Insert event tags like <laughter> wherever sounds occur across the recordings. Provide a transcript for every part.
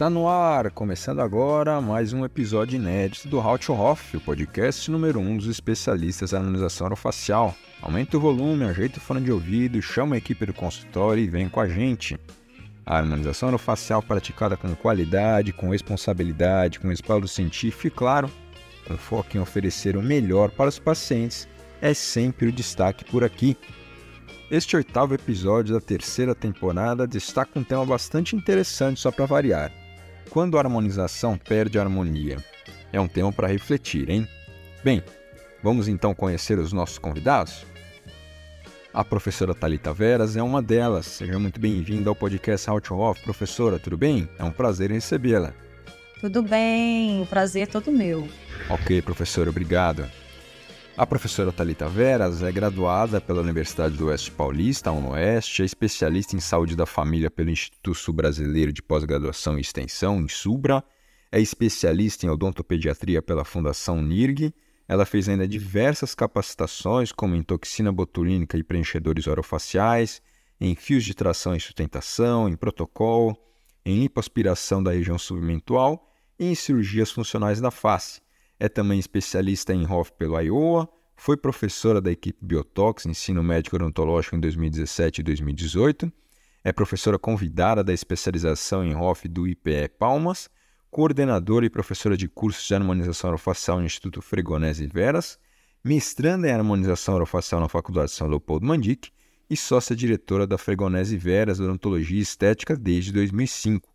Está no ar, começando agora mais um episódio inédito do How to Hoff, o podcast número 1 um dos especialistas em harmonização orofacial. Aumente o volume, ajeite o fone de ouvido, chama a equipe do consultório e vem com a gente. A harmonização orofacial praticada com qualidade, com responsabilidade, com respaldo científico e, claro, com foco em oferecer o melhor para os pacientes, é sempre o destaque por aqui. Este oitavo episódio da terceira temporada destaca um tema bastante interessante só para variar. Quando a harmonização perde a harmonia? É um tema para refletir, hein? Bem, vamos então conhecer os nossos convidados? A professora Talita Veras é uma delas. Seja muito bem-vinda ao podcast Out Off. Professora, tudo bem? É um prazer recebê-la. Tudo bem, o prazer é todo meu. Ok, professora, obrigado. A professora Talita Veras é graduada pela Universidade do Oeste Paulista, UNOeste, é especialista em saúde da família pelo Instituto Sul Brasileiro de Pós-Graduação e Extensão, INSUBRA, é especialista em odontopediatria pela Fundação NIRG. Ela fez ainda diversas capacitações, como em toxina botulínica e preenchedores orofaciais, em fios de tração e sustentação, em protocolo, em lipoaspiração da região submentual e em cirurgias funcionais da face é também especialista em HOF pelo Iowa, foi professora da equipe Biotox, ensino médico odontológico em 2017 e 2018, é professora convidada da especialização em HOF do IPE Palmas, coordenadora e professora de cursos de harmonização orofacial no Instituto Fregonese Veras, mestranda em harmonização orofacial na Faculdade de São Leopoldo Mandic e sócia-diretora da Fregonese Veras Odontologia Estética desde 2005.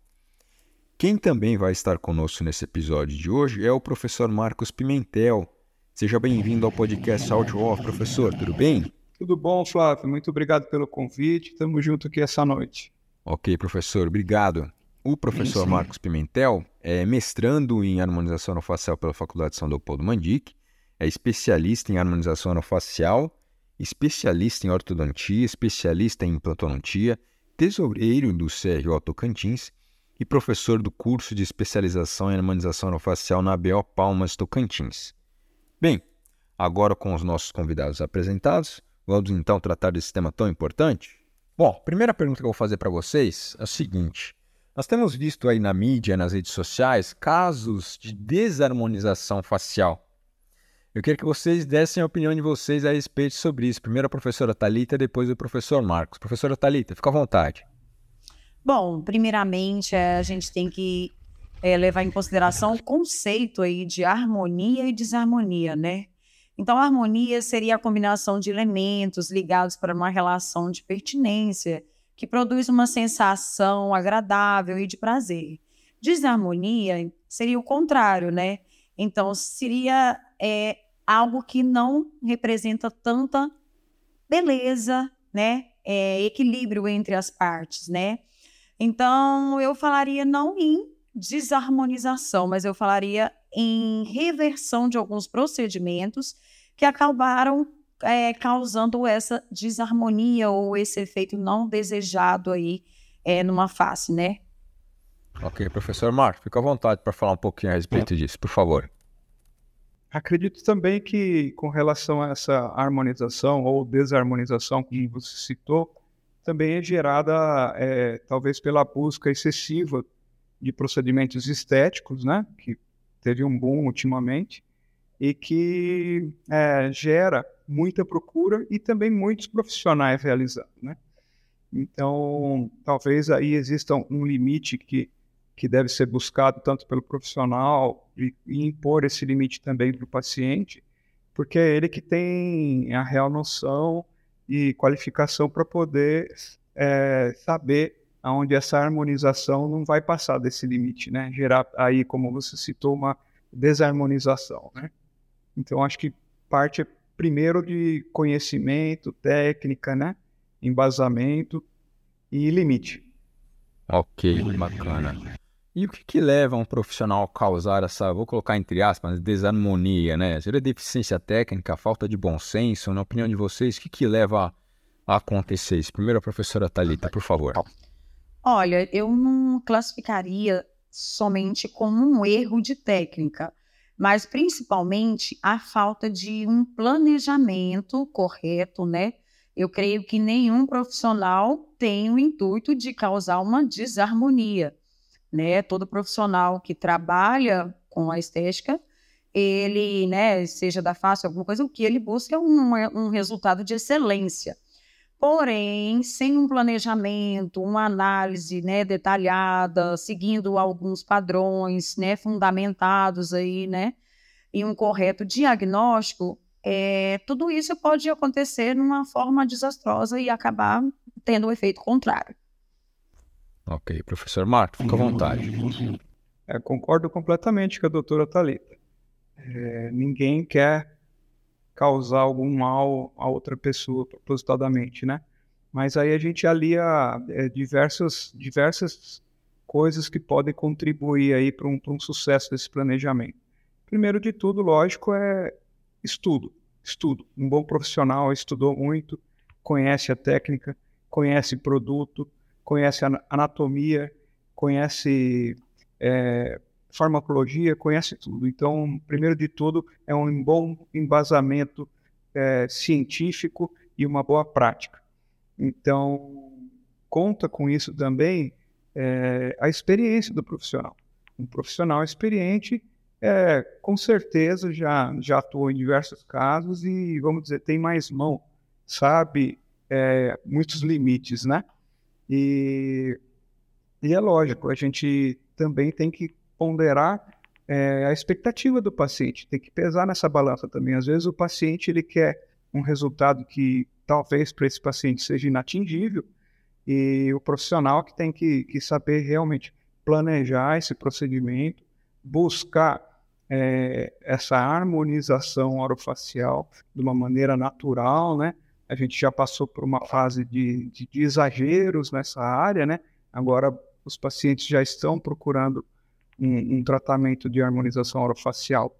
Quem também vai estar conosco nesse episódio de hoje é o professor Marcos Pimentel. Seja bem-vindo ao podcast Audio Off, professor, tudo bem? Tudo bom, Flávio. Muito obrigado pelo convite. Estamos juntos aqui essa noite. Ok, professor, obrigado. O professor sim. Marcos Pimentel é mestrando em harmonização orofacial pela Faculdade de São Leopoldo Mandic, é especialista em harmonização orofacial, especialista em ortodontia, especialista em implantodontia, tesoureiro do CRO Tocantins e professor do curso de especialização em harmonização orofacial na ABO Palmas Tocantins. Bem, agora com os nossos convidados apresentados, vamos então tratar desse tema tão importante? Bom, a primeira pergunta que eu vou fazer para vocês é o seguinte: nós temos visto aí na mídia, nas redes sociais, casos de desarmonização facial. Eu queria que vocês dessem a opinião de vocês a respeito sobre isso. Primeiro a professora Talita, depois o professor Marcos. Professora Talita, fica à vontade. Bom, primeiramente, é, a gente tem que é, levar em consideração o conceito aí de harmonia e desarmonia, né? Então, a harmonia seria a combinação de elementos ligados para uma relação de pertinência que produz uma sensação agradável e de prazer. Desarmonia seria o contrário, né? Então, seria é, algo que não representa tanta beleza, né? É, equilíbrio entre as partes, né? Então, eu falaria não em desarmonização, mas eu falaria em reversão de alguns procedimentos que acabaram é, causando essa desarmonia ou esse efeito não desejado aí é, numa face, né? Ok, professor Marco, fica à vontade para falar um pouquinho a respeito é. disso, por favor. Acredito também que, com relação a essa harmonização ou desarmonização, como você citou, também é gerada é, talvez pela busca excessiva de procedimentos estéticos, né, que teve um boom ultimamente e que é, gera muita procura e também muitos profissionais realizando, né? Então, talvez aí exista um limite que, que deve ser buscado tanto pelo profissional e, e impor esse limite também para o paciente, porque é ele que tem a real noção e qualificação para poder é, saber aonde essa harmonização não vai passar desse limite, né? Gerar aí, como você citou, uma desarmonização, né? Então, acho que parte é primeiro de conhecimento, técnica, né? Embasamento e limite. Ok, bacana. E o que, que leva um profissional a causar essa, vou colocar entre aspas, desarmonia, né? Seria deficiência técnica, falta de bom senso? Na opinião de vocês, o que, que leva a acontecer isso? Primeiro, a professora Talita, por favor. Olha, eu não classificaria somente como um erro de técnica, mas principalmente a falta de um planejamento correto, né? Eu creio que nenhum profissional tem o intuito de causar uma desarmonia né? Todo profissional que trabalha com a estética, ele, né, seja da face, alguma coisa, o que ele busca é um, um resultado de excelência. Porém, sem um planejamento, uma análise né, detalhada, seguindo alguns padrões né, fundamentados aí, né, e um correto diagnóstico, é, tudo isso pode acontecer numa forma desastrosa e acabar tendo o um efeito contrário. Ok, professor Marco, fica à vontade. É, concordo completamente com a doutora Thalita. É, ninguém quer causar algum mal a outra pessoa propositadamente, né? Mas aí a gente alia é, diversas, diversas coisas que podem contribuir aí para um, um sucesso desse planejamento. Primeiro de tudo, lógico, é estudo. Estudo. Um bom profissional estudou muito, conhece a técnica, conhece produto, conhece anatomia, conhece é, farmacologia, conhece tudo. Então, primeiro de tudo, é um bom embasamento é, científico e uma boa prática. Então, conta com isso também é, a experiência do profissional. Um profissional experiente, é, com certeza, já, já atuou em diversos casos e, vamos dizer, tem mais mão, sabe é, muitos limites, né? E, e é lógico, a gente também tem que ponderar é, a expectativa do paciente, tem que pesar nessa balança também. Às vezes o paciente ele quer um resultado que talvez para esse paciente seja inatingível e o profissional que tem que, que saber realmente planejar esse procedimento, buscar é, essa harmonização orofacial de uma maneira natural, né? A gente já passou por uma fase de, de, de exageros nessa área, né? Agora os pacientes já estão procurando um, um tratamento de harmonização orofacial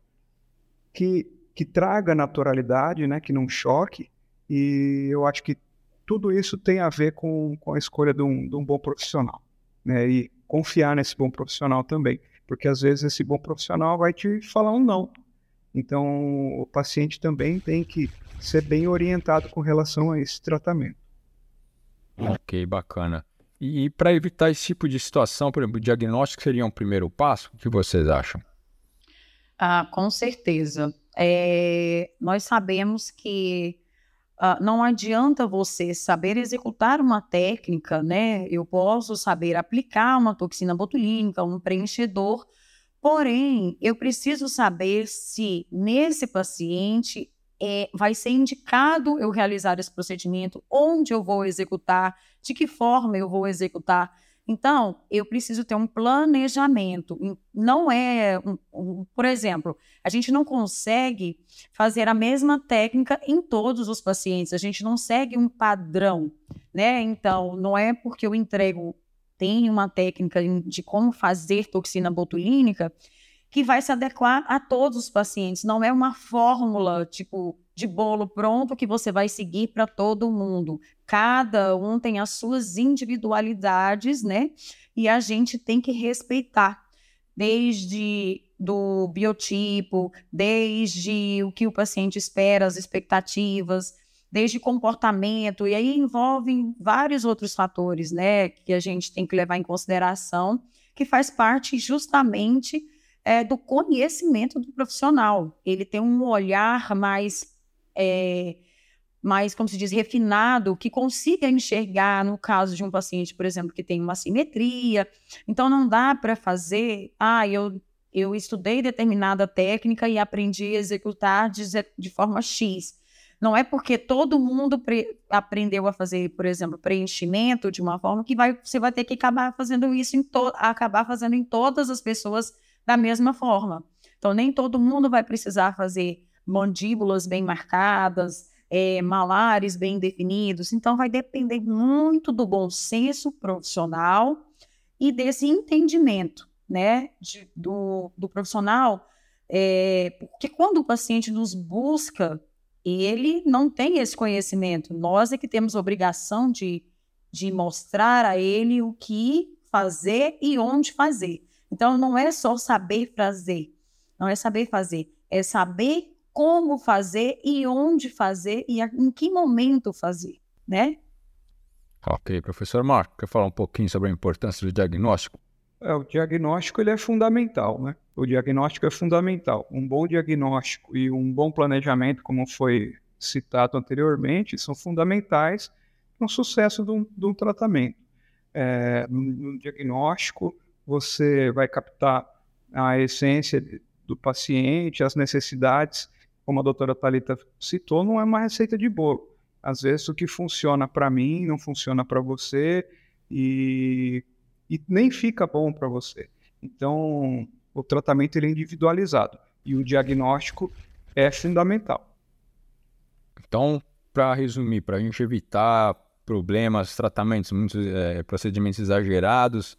que, que traga naturalidade, né, que não choque, e eu acho que tudo isso tem a ver com, com a escolha de um, de um bom profissional, né, e confiar nesse bom profissional também, porque às vezes esse bom profissional vai te falar um não. Então, o paciente também tem que ser bem orientado com relação a esse tratamento. Ok, bacana. E para evitar esse tipo de situação, por exemplo, o diagnóstico seria um primeiro passo? O que vocês acham? Ah, com certeza. É, nós sabemos que ah, não adianta você saber executar uma técnica, né? Eu posso saber aplicar uma toxina botulínica, um preenchedor, porém, eu preciso saber se nesse paciente é, vai ser indicado eu realizar esse procedimento, onde eu vou executar, de que forma eu vou executar. Então, eu preciso ter um planejamento. Não é, um, um, por exemplo, a gente não consegue fazer a mesma técnica em todos os pacientes. A gente não segue um padrão, né? Então, não é porque eu entrego tem uma técnica de como fazer toxina botulínica que vai se adequar a todos os pacientes. Não é uma fórmula tipo de bolo pronto que você vai seguir para todo mundo. Cada um tem as suas individualidades, né? E a gente tem que respeitar desde do biotipo, desde o que o paciente espera, as expectativas, desde comportamento, e aí envolvem vários outros fatores, né, que a gente tem que levar em consideração, que faz parte justamente é, do conhecimento do profissional. Ele tem um olhar mais, é, mais, como se diz, refinado, que consiga enxergar, no caso de um paciente, por exemplo, que tem uma simetria. Então, não dá para fazer, ah, eu, eu estudei determinada técnica e aprendi a executar de, de forma X. Não é porque todo mundo aprendeu a fazer, por exemplo, preenchimento de uma forma que vai, você vai ter que acabar fazendo isso em acabar fazendo em todas as pessoas da mesma forma. Então, nem todo mundo vai precisar fazer mandíbulas bem marcadas, é, malares bem definidos. Então, vai depender muito do bom senso profissional e desse entendimento, né, de, do, do profissional. É, porque quando o paciente nos busca, ele não tem esse conhecimento. Nós é que temos obrigação de, de mostrar a ele o que fazer e onde fazer. Então, não é só saber fazer, não é saber fazer, é saber como fazer e onde fazer e em que momento fazer, né? Ok, professor Marco, quer falar um pouquinho sobre a importância do diagnóstico? É, o diagnóstico ele é fundamental, né? O diagnóstico é fundamental. Um bom diagnóstico e um bom planejamento, como foi citado anteriormente, são fundamentais para o sucesso de um, tratamento. É, no, no, diagnóstico, você vai captar a essência do paciente, as necessidades, como a doutora Talita citou, não é uma receita de bolo. Às vezes o que funciona para mim não funciona para você e, e nem fica bom para você. Então, o tratamento ele é individualizado e o diagnóstico é fundamental. Então, para resumir, para a gente evitar problemas, tratamentos, muitos é, procedimentos exagerados,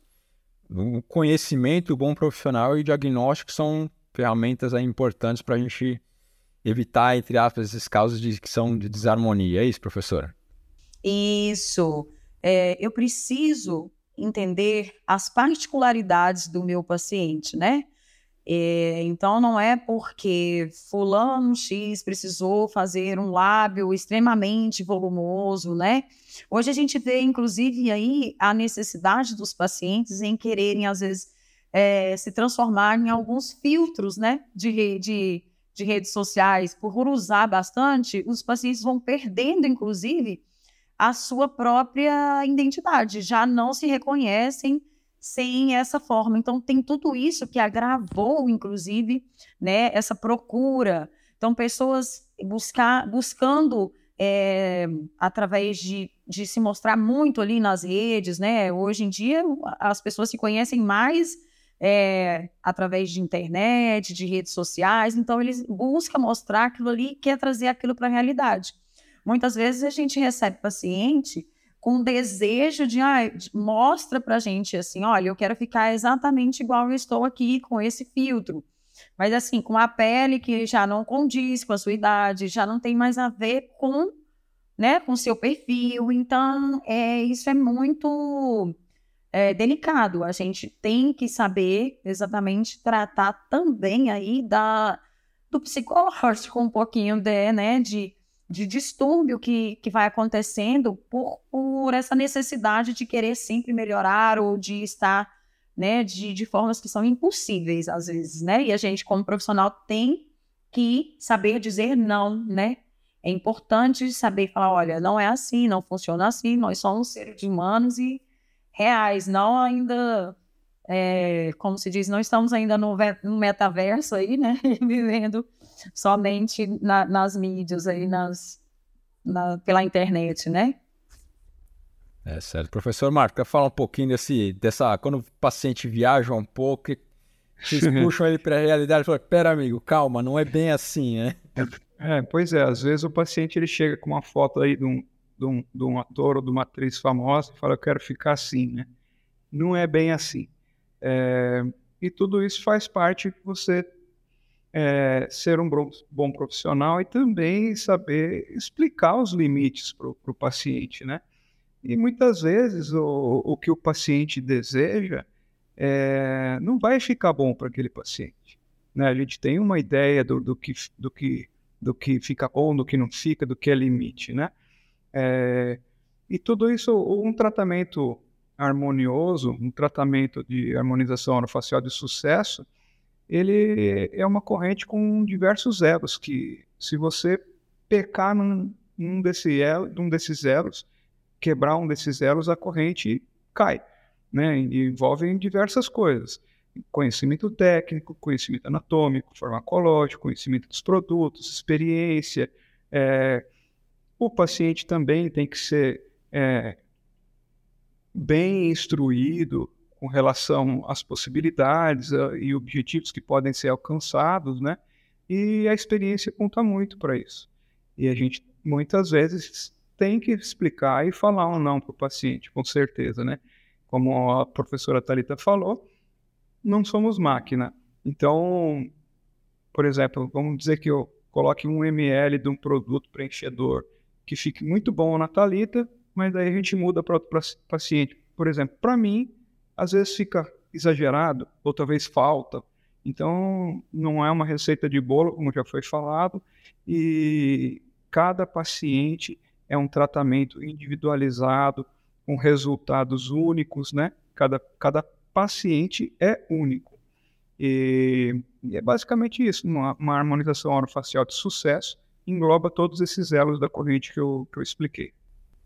o conhecimento, o bom profissional e o diagnóstico são ferramentas aí, importantes para a gente evitar, entre aspas, esses casos de, que são de desarmonia. É isso, professora? Isso. É, eu preciso entender as particularidades do meu paciente, né? É, então, não é porque fulano X precisou fazer um lábio extremamente volumoso, né? Hoje a gente vê, inclusive, aí a necessidade dos pacientes em quererem, às vezes, é, se transformar em alguns filtros, né? De, de, de redes sociais. Por usar bastante, os pacientes vão perdendo, inclusive, a sua própria identidade, já não se reconhecem sem essa forma. Então, tem tudo isso que agravou, inclusive, né, essa procura. Então, pessoas buscar, buscando, é, através de, de se mostrar muito ali nas redes, né? Hoje em dia, as pessoas se conhecem mais é, através de internet, de redes sociais, então eles buscam mostrar aquilo ali e quer trazer aquilo para a realidade. Muitas vezes a gente recebe paciente com desejo de, ah, mostra pra gente assim, olha, eu quero ficar exatamente igual eu estou aqui com esse filtro. Mas assim, com a pele que já não condiz com a sua idade, já não tem mais a ver com, né, com seu perfil. Então, é, isso é muito é, delicado. A gente tem que saber exatamente tratar também aí da do psicológico <laughs> um pouquinho de, né, de de distúrbio que, que vai acontecendo por, por essa necessidade de querer sempre melhorar ou de estar né, de, de formas que são impossíveis às vezes, né? E a gente, como profissional, tem que saber dizer não, né? É importante saber falar, olha, não é assim, não funciona assim, nós somos seres humanos e reais, não ainda, é, como se diz, não estamos ainda no, no metaverso aí, né? <laughs> Vivendo somente na, nas mídias aí, nas, na, pela internet, né? É certo. Professor Marco, quer falar um pouquinho desse, dessa. Quando o paciente viaja um pouco, vocês <laughs> puxam ele para a realidade e falam: pera, amigo, calma, não é bem assim, né? É, pois é, às vezes o paciente ele chega com uma foto aí de um, de um, de um ator ou de uma atriz famosa e fala: eu quero ficar assim, né? Não é bem assim. É, e tudo isso faz parte que você é, ser um bom profissional e também saber explicar os limites para o paciente, né? E muitas vezes o, o que o paciente deseja é, não vai ficar bom para aquele paciente. Né? A gente tem uma ideia do, do, que, do, que, do que fica bom, do que não fica, do que é limite, né? É, e tudo isso, um tratamento harmonioso, um tratamento de harmonização orofacial de sucesso, ele é uma corrente com diversos elos, que se você pecar num, num, desse elo, num desses elos, quebrar um desses elos, a corrente cai. Né? E envolve diversas coisas. Conhecimento técnico, conhecimento anatômico, farmacológico, conhecimento dos produtos, experiência. É... O paciente também tem que ser é, bem instruído com relação às possibilidades uh, e objetivos que podem ser alcançados, né? E a experiência conta muito para isso. E a gente muitas vezes tem que explicar e falar um não para o paciente, com certeza, né? Como a professora Talita falou, não somos máquina. Então, por exemplo, vamos dizer que eu coloque um ml de um produto preenchedor que fique muito bom na Talita, mas daí a gente muda para outro paciente. Por exemplo, para mim, às vezes fica exagerado, ou talvez falta. Então, não é uma receita de bolo, como já foi falado, e cada paciente é um tratamento individualizado, com resultados únicos, né? Cada, cada paciente é único. E, e é basicamente isso, uma, uma harmonização orofacial de sucesso engloba todos esses elos da corrente que eu, que eu expliquei.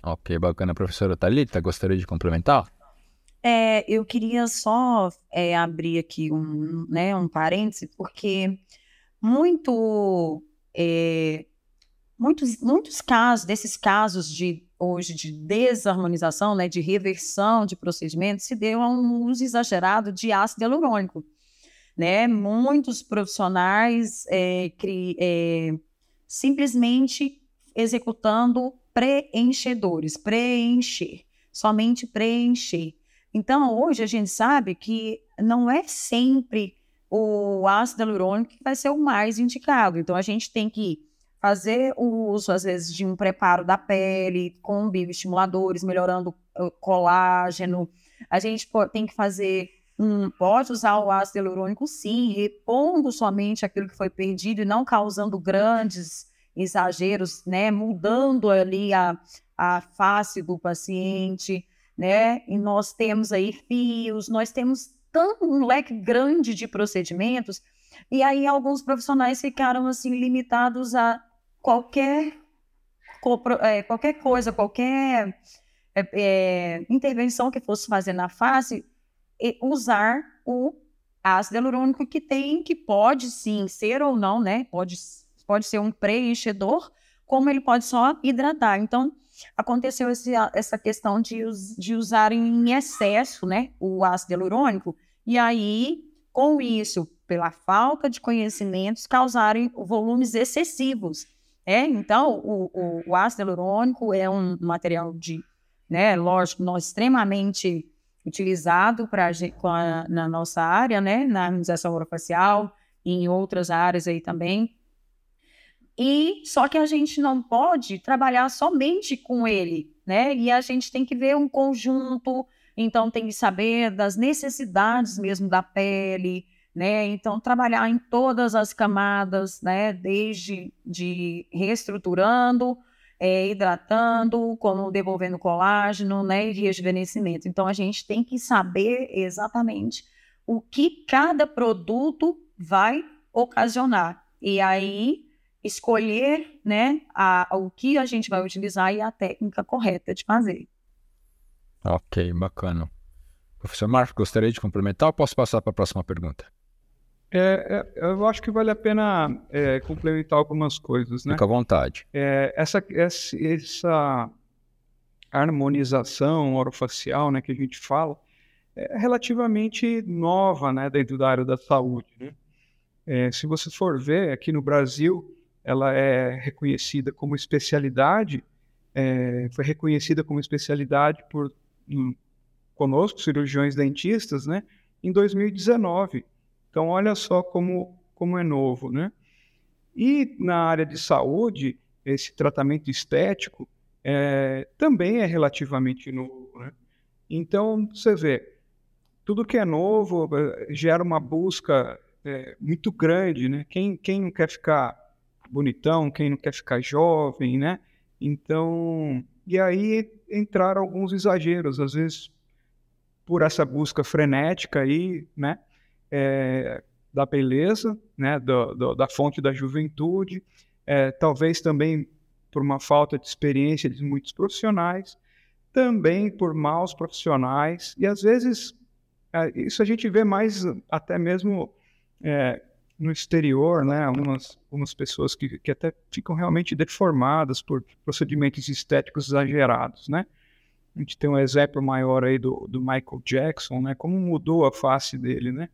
Ok, bacana. Professora Thalita, gostaria de complementar? É, eu queria só é, abrir aqui um, né, um parêntese, porque muito, é, muitos, muitos casos, desses casos de hoje de desarmonização, né, de reversão de procedimentos, se deu a um uso exagerado de ácido hialurônico. Né? Muitos profissionais é, cri, é, simplesmente executando preenchedores, preencher, somente preencher. Então, hoje a gente sabe que não é sempre o ácido hialurônico que vai ser o mais indicado. Então, a gente tem que fazer o uso, às vezes, de um preparo da pele com bioestimuladores, melhorando o colágeno. A gente tem que fazer um, pode usar o ácido hialurônico, sim, repondo somente aquilo que foi perdido e não causando grandes exageros, né? Mudando ali a, a face do paciente né? E nós temos aí fios, nós temos tanto um leque grande de procedimentos, e aí alguns profissionais ficaram assim limitados a qualquer é, qualquer coisa, qualquer é, é, intervenção que fosse fazer na face, usar o ácido hialurônico que tem, que pode sim ser ou não, né? Pode, pode ser um preenchedor, como ele pode só hidratar. Então, aconteceu esse, essa questão de, de usarem em excesso né, o ácido hialurônico, e aí, com isso, pela falta de conhecimentos, causarem volumes excessivos. É? Então, o, o, o ácido hialurônico é um material de, né, lógico, extremamente utilizado pra, na nossa área, né, na harmonização orofacial, em outras áreas aí também, e só que a gente não pode trabalhar somente com ele, né? E a gente tem que ver um conjunto, então tem que saber das necessidades mesmo da pele, né? Então trabalhar em todas as camadas, né? Desde de reestruturando, é, hidratando, como devolvendo colágeno, né? E rejuvenescimento. Então a gente tem que saber exatamente o que cada produto vai ocasionar. E aí escolher né, a, o que a gente vai utilizar e a técnica correta de fazer. Ok, bacana. Professor Marcos, gostaria de complementar ou posso passar para a próxima pergunta? É, é, eu acho que vale a pena é, complementar algumas coisas, né? Fica à vontade. É, essa, essa, essa, harmonização orofacial, né, que a gente fala, é relativamente nova, né, dentro da área da saúde. Né? É, se você for ver, aqui no Brasil, ela é reconhecida como especialidade, é, foi reconhecida como especialidade por um, conosco, cirurgiões dentistas, né, em 2019. Então, olha só como, como é novo, né? E na área de saúde, esse tratamento estético é, também é relativamente novo, né? Então, você vê, tudo que é novo é, gera uma busca é, muito grande, né? Quem, quem quer ficar bonitão, quem não quer ficar jovem, né? Então, e aí entraram alguns exageros, às vezes por essa busca frenética aí, né? É, da beleza, né? Do, do, da fonte da juventude, é, talvez também por uma falta de experiência de muitos profissionais, também por maus profissionais, e às vezes é, isso a gente vê mais até mesmo é, no exterior, né, algumas, algumas pessoas que, que até ficam realmente deformadas por procedimentos estéticos exagerados, né? A gente tem um exemplo maior aí do, do Michael Jackson, né? Como mudou a face dele, né?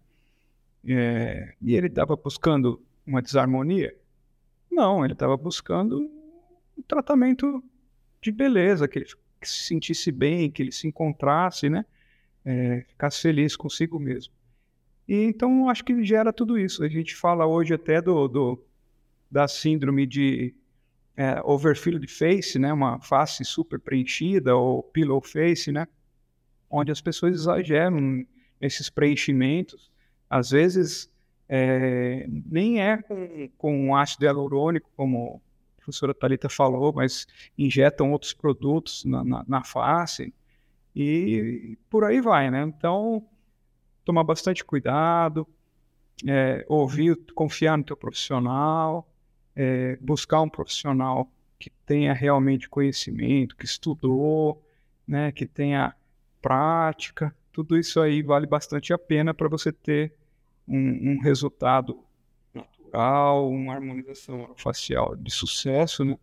É, e ele estava buscando uma desarmonia? Não, ele estava buscando um tratamento de beleza, que ele se sentisse bem, que ele se encontrasse, né? É, ficasse feliz consigo mesmo. E então acho que gera tudo isso. A gente fala hoje até do, do da síndrome de é, overfilled face, né, uma face super preenchida ou pillow face, né, onde as pessoas exageram esses preenchimentos. Às vezes é, nem é com, com ácido hialurônico, como a professora Thalita falou, mas injetam outros produtos na, na, na face e por aí vai, né? Então tomar bastante cuidado, é, ouvir, confiar no teu profissional, é, buscar um profissional que tenha realmente conhecimento, que estudou, né, que tenha prática, tudo isso aí vale bastante a pena para você ter um, um, resultado natural, uma harmonização facial de sucesso, né?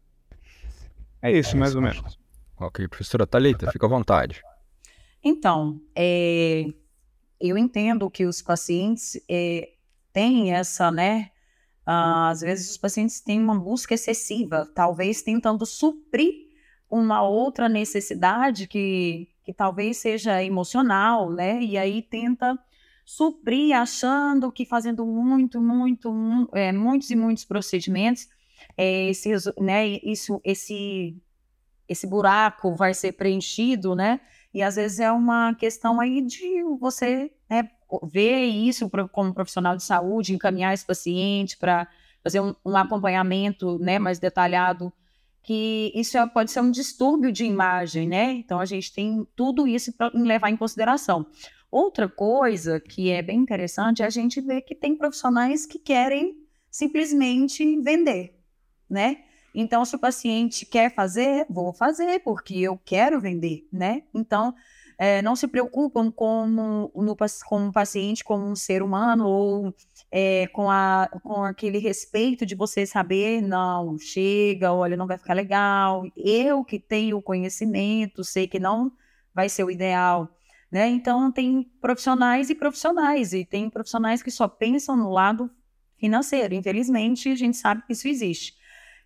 É isso, mais ou menos. Ok, professora Thalita, fica à vontade. Então, é, eu entendo que os pacientes é, têm essa, né? Uh, às vezes os pacientes têm uma busca excessiva, talvez tentando suprir uma outra necessidade que, que talvez seja emocional, né? E aí tenta suprir achando que fazendo muito, muito, muito é, muitos e muitos procedimentos, é, esse, né, isso, esse, esse buraco vai ser preenchido, né? E às vezes é uma questão aí de você né, ver isso como profissional de saúde, encaminhar esse paciente para fazer um, um, acompanhamento né, mais detalhado, que isso é, pode ser um distúrbio de imagem, né? Então a gente tem tudo isso para levar em consideração. Outra coisa que é bem interessante é a gente ver que tem profissionais que querem simplesmente vender, né? Então, se o paciente quer fazer, vou fazer, porque eu quero vender, né? Então, é, não se preocupam com, no, com o paciente como um ser humano ou é, com, a, com aquele respeito de você saber, não, chega, olha, não vai ficar legal. Eu que tenho o conhecimento, sei que não vai ser o ideal. Né? Então, tem profissionais e profissionais, e tem profissionais que só pensam no lado financeiro. Infelizmente, a gente sabe que isso existe.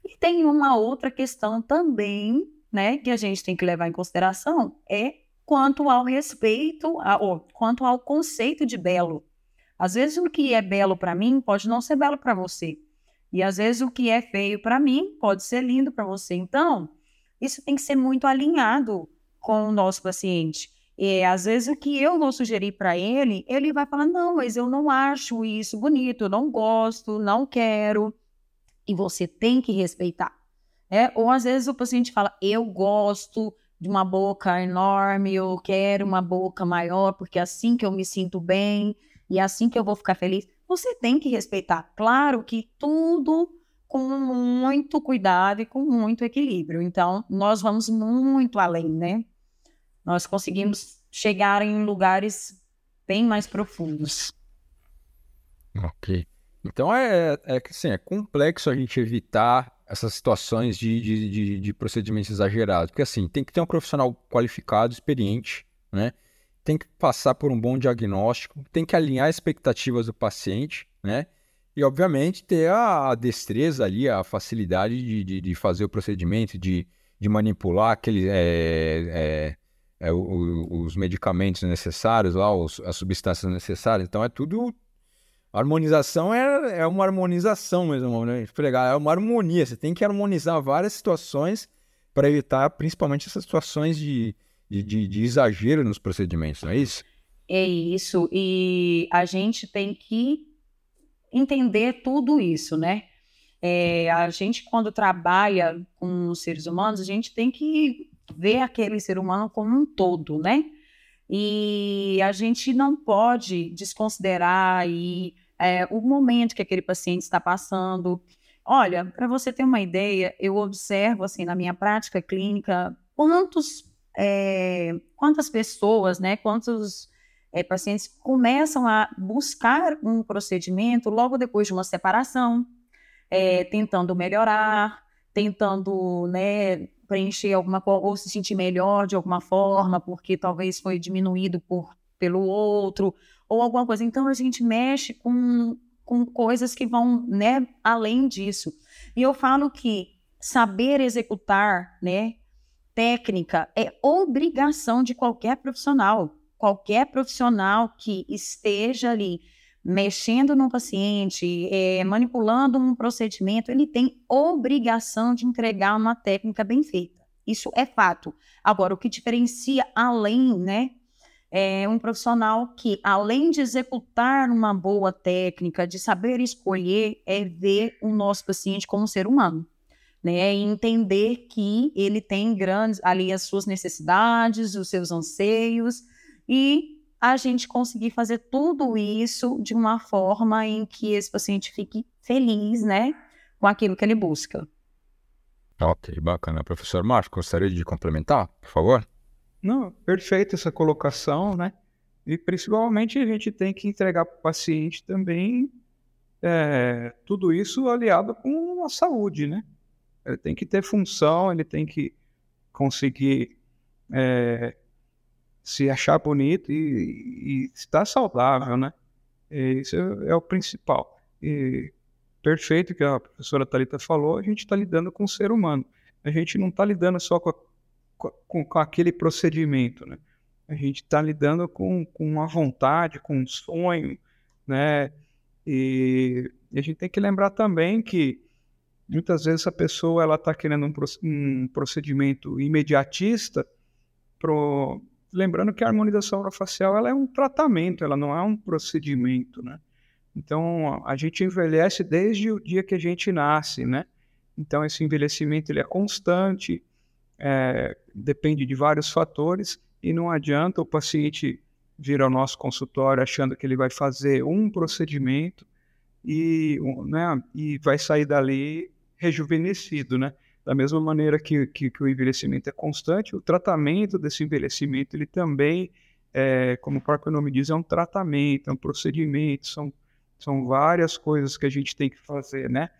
E tem uma outra questão também, né, que a gente tem que levar em consideração, é quanto ao respeito, a, ou, quanto ao conceito de belo. Às vezes o que é belo para mim pode não ser belo para você. E às vezes o que é feio para mim pode ser lindo para você. Então, isso tem que ser muito alinhado com o nosso paciente. E às vezes o que eu vou sugerir para ele, ele vai falar: não, mas eu não acho isso bonito, eu não gosto, não quero e você tem que respeitar. É? Ou às vezes o paciente fala, eu gosto de uma boca enorme, eu quero uma boca maior, porque é assim que eu me sinto bem e é assim que eu vou ficar feliz. Você tem que respeitar. Claro que tudo com muito cuidado e com muito equilíbrio. Então, nós vamos muito além, né? Nós conseguimos chegar em lugares bem mais profundos. Ok. Então é, é que assim, é complexo a gente evitar essas situações de, de, de, de, procedimentos exagerados. Porque assim, tem que ter um profissional qualificado, experiente, né? Tem que passar por um bom diagnóstico, tem que alinhar expectativas do paciente, né? E, obviamente, ter a, destreza ali, a facilidade de, de, de fazer o procedimento, de, de manipular aquele, é, é, é, os medicamentos necessários, lá, os, as substâncias necessárias. Então, é tudo harmonização é, é uma harmonização mesmo, né? É uma harmonia. Você tem que harmonizar várias situações para evitar principalmente essas situações de, de, de, de, exagero nos procedimentos, não é isso? É isso. E a gente tem que entender tudo isso, né? É, a gente, quando trabalha com seres humanos, a gente tem que ver aquele ser humano como um todo, né? E a gente não pode desconsiderar aí, é, o momento que aquele paciente está passando. Olha, para você ter uma ideia, eu observo assim na minha prática clínica quantos, é, quantas pessoas, né, quantos é, pacientes começam a buscar um procedimento logo depois de uma separação, tentando melhorar, tentando né, preencher alguma coisa, ou se sentir melhor de alguma forma, porque talvez foi diminuído por, pelo outro, ou alguma coisa. Então a gente mexe com, com coisas que vão né, além disso. E eu falo que saber executar né, técnica é obrigação de qualquer profissional. Qualquer profissional que esteja ali mexendo no paciente, é, manipulando um procedimento, ele tem obrigação de entregar uma técnica bem feita. Isso é fato. Agora, o que diferencia além, né, é um profissional que, além de executar uma boa técnica, de saber escolher, é ver o nosso paciente como um ser humano. Né, e entender que ele tem grandes ali as suas necessidades, os seus anseios, e a gente conseguir fazer tudo isso de uma forma em que esse paciente fique feliz, né, com aquilo que ele busca. Ok, bacana. Professor Marcos, gostaria de complementar, por favor? Não, perfeita essa colocação, né? E principalmente a gente tem que entregar para o paciente também é, tudo isso aliado com a saúde, né? Ele tem que ter função, ele tem que conseguir é, se achar bonito e, e, estar saudável, né? E isso é, é, o principal. E perfeito que a professora Talita falou, a gente está lidando com o ser humano. A gente não está lidando só com, a, com, com, aquele procedimento, né? A gente está lidando com, com uma vontade, com um sonho, né? E, e, a gente tem que lembrar também que muitas vezes a pessoa ela está querendo um, um, procedimento imediatista, pro, lembrando que a harmonização orofacial ela é um tratamento, ela não é um procedimento, né? Então, a gente envelhece desde o dia que a gente nasce, né? Então, esse envelhecimento ele é constante, é, depende de vários fatores e não adianta o paciente vir ao nosso consultório achando que ele vai fazer um procedimento e, né, e vai sair dali rejuvenescido, né? Da mesma maneira que, que, que, o envelhecimento é constante, o tratamento desse envelhecimento ele também, é, como o próprio nome diz, é um tratamento, é um procedimento, são são várias coisas que a gente tem que fazer, né?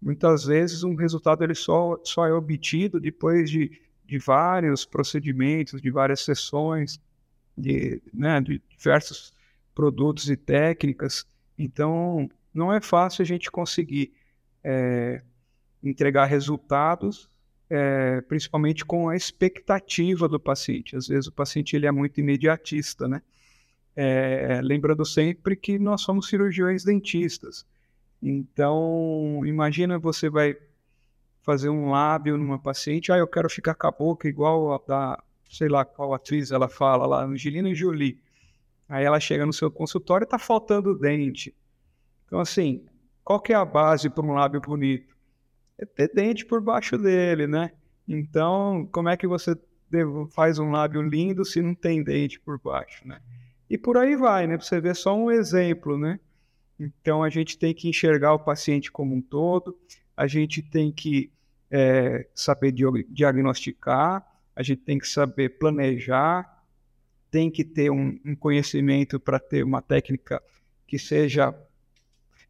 Muitas vezes um resultado ele só, só é obtido depois de, de vários procedimentos, de várias sessões, de, né, de diversos produtos e técnicas. Então, não é fácil a gente conseguir é, entregar resultados, é, principalmente com a expectativa do paciente. Às vezes o paciente ele é muito imediatista, né? É, lembrando sempre que nós somos cirurgiões dentistas. Então, imagina você vai fazer um lábio numa paciente, ah, eu quero ficar com a boca igual a da, sei lá qual atriz ela fala lá, Angelina Jolie. Aí ela chega no seu consultório e tá faltando dente. Então, assim, qual que é a base para um lábio bonito? Ter dente por baixo dele, né? Então, como é que você faz um lábio lindo se não tem dente por baixo, né? E por aí vai, né? Para você ver só um exemplo, né? Então a gente tem que enxergar o paciente como um todo, a gente tem que é, saber diagnosticar, a gente tem que saber planejar, tem que ter um, um conhecimento para ter uma técnica que seja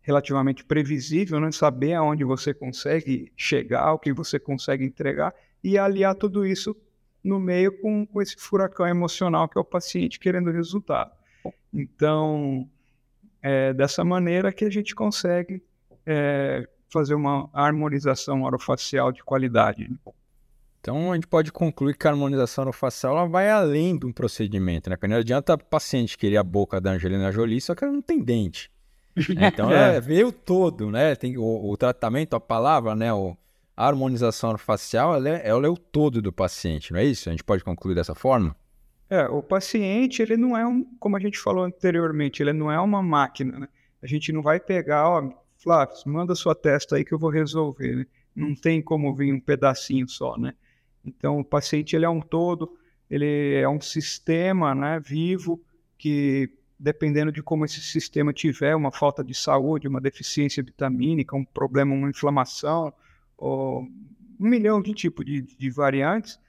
relativamente previsível, né? saber aonde você consegue chegar, o que você consegue entregar e aliar tudo isso no meio com, com esse furacão emocional que é o paciente querendo resultado. Então, é dessa maneira que a gente consegue é, fazer uma harmonização orofacial de qualidade. Né? Então, a gente pode concluir que a harmonização orofacial ela vai além de um procedimento, né? Porque não adianta o paciente querer a boca da Angelina Jolie, só que ela não tem dente. Então, <laughs> é. é veio todo, né? Tem o, o, tratamento, a palavra, né? O, a harmonização facial, ela é, ela é o todo do paciente, não é isso? A gente pode concluir dessa forma? É, o paciente, ele não é um, como a gente falou anteriormente, ele não é uma máquina, né? A gente não vai pegar, ó, Flávio, manda sua testa aí que eu vou resolver, né? Não tem como vir um pedacinho só, né? Então, o paciente, ele é um todo, ele é um sistema, né, vivo, que dependendo de como esse sistema tiver, uma falta de saúde, uma deficiência vitamínica, um problema, uma inflamação, um milhão de tipos de, de variantes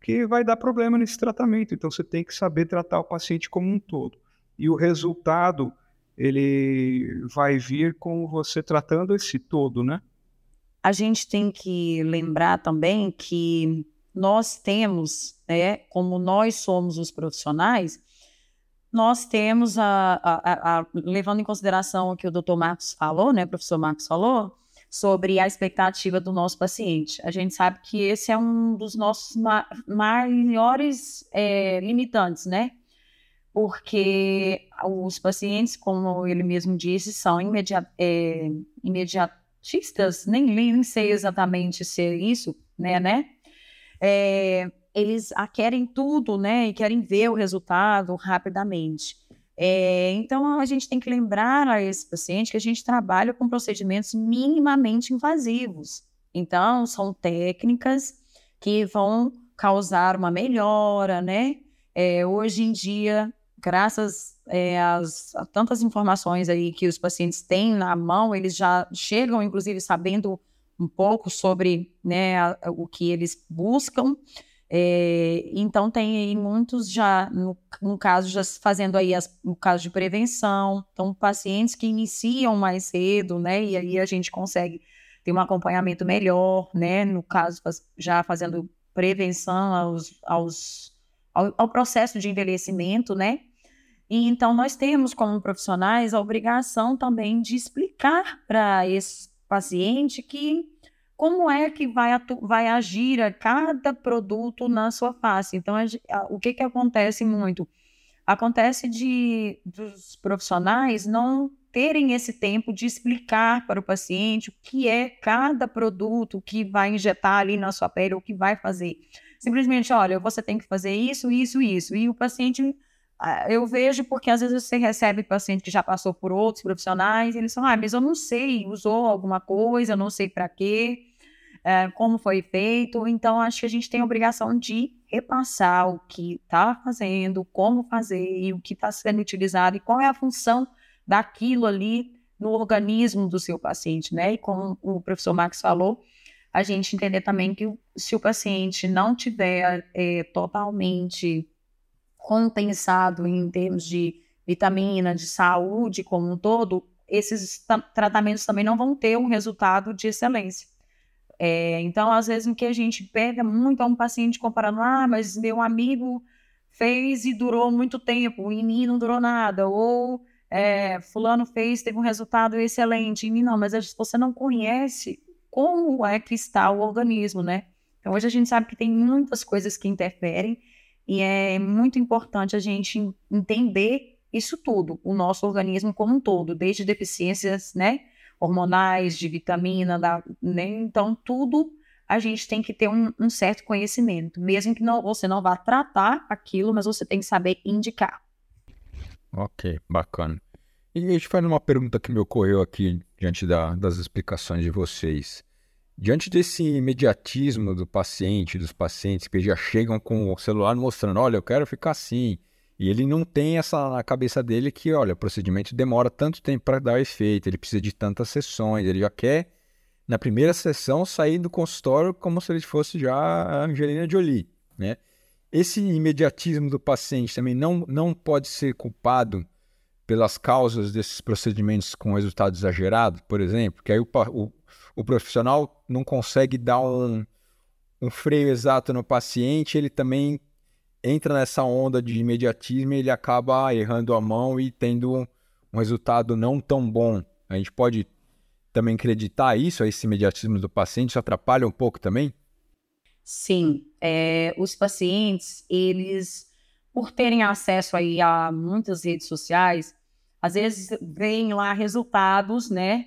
que vai dar problema nesse tratamento. Então você tem que saber tratar o paciente como um todo. E o resultado ele vai vir com você tratando esse todo, né? A gente tem que lembrar também que nós temos, né, como nós somos os profissionais, nós temos a, a, a, levando em consideração o que o doutor Marcos falou, né, professor Marcos falou, sobre a expectativa do nosso paciente. A gente sabe que esse é um dos nossos ma maiores é, limitantes, né? Porque os pacientes, como ele mesmo disse, são é, imediatistas, nem, nem sei exatamente se é isso, né? né? É, eles querem tudo, né? E querem ver o resultado rapidamente. É, então, a gente tem que lembrar a esse paciente que a gente trabalha com procedimentos minimamente invasivos. Então, são técnicas que vão causar uma melhora, né? É, hoje em dia, graças é, às, a tantas informações aí que os pacientes têm na mão, eles já chegam, inclusive, sabendo um pouco sobre né, a, o que eles buscam. É, então, tem aí muitos já, no, no caso, já fazendo aí as, o caso de prevenção. Então, pacientes que iniciam mais cedo, né? E aí a gente consegue ter um acompanhamento melhor, né? No caso, já fazendo prevenção aos, aos, ao, ao processo de envelhecimento, né? E então nós temos como profissionais a obrigação também de explicar para esse paciente que como é que vai, vai agir a cada produto na sua face. Então, a, a, o que, que acontece muito? Acontece de dos profissionais não terem esse tempo de explicar para o paciente o que é cada produto que vai injetar ali na sua pele, o que vai fazer. Simplesmente, olha, você tem que fazer isso, isso, isso. E o paciente eu vejo porque às vezes você recebe paciente que já passou por outros profissionais, e eles falam, ah, mas eu não sei, usou alguma coisa, eu não sei para quê, é, como foi feito. Então, acho que a gente tem a obrigação de repassar o que está fazendo, como fazer, e o que está sendo utilizado, e qual é a função daquilo ali no organismo do seu paciente, né? E como o professor Max falou, a gente entender também que se o paciente não tiver é, totalmente compensado em termos de vitamina, de saúde como um todo, esses tratamentos também não vão ter um resultado de excelência. É, então, às vezes, o que a gente pega muito é um paciente comparando, ah, mas meu amigo fez e durou muito tempo, em mim não durou nada, ou é, fulano fez, teve um resultado excelente, em mim não, mas você não conhece como é que está o organismo, né? Então, hoje a gente sabe que tem muitas coisas que interferem, e é muito importante a gente entender isso tudo, o nosso organismo como um todo, desde deficiências, né, hormonais, de vitamina, da, né, então tudo a gente tem que ter um, um, certo conhecimento, mesmo que não, você não vá tratar aquilo, mas você tem que saber indicar. Ok, bacana. E deixa eu fazer uma pergunta que me ocorreu aqui diante da, das explicações de vocês. Diante desse imediatismo do paciente, dos pacientes que já chegam com o celular mostrando, olha, eu quero ficar assim, e ele não tem essa na cabeça dele que, olha, o procedimento demora tanto tempo para dar efeito, ele precisa de tantas sessões, ele já quer, na primeira sessão, sair do consultório como se ele fosse já a Angelina Jolie, né? Esse imediatismo do paciente também não, não pode ser culpado pelas causas desses procedimentos com resultado exagerado, por exemplo, que aí o, o o profissional não consegue dar um, um freio exato no paciente, ele também entra nessa onda de imediatismo e ele acaba errando a mão e tendo um, resultado não tão bom. A gente pode também acreditar isso, esse imediatismo do paciente, isso atrapalha um pouco também? Sim, é, os pacientes, eles, por terem acesso aí a muitas redes sociais, às vezes veem lá resultados, né,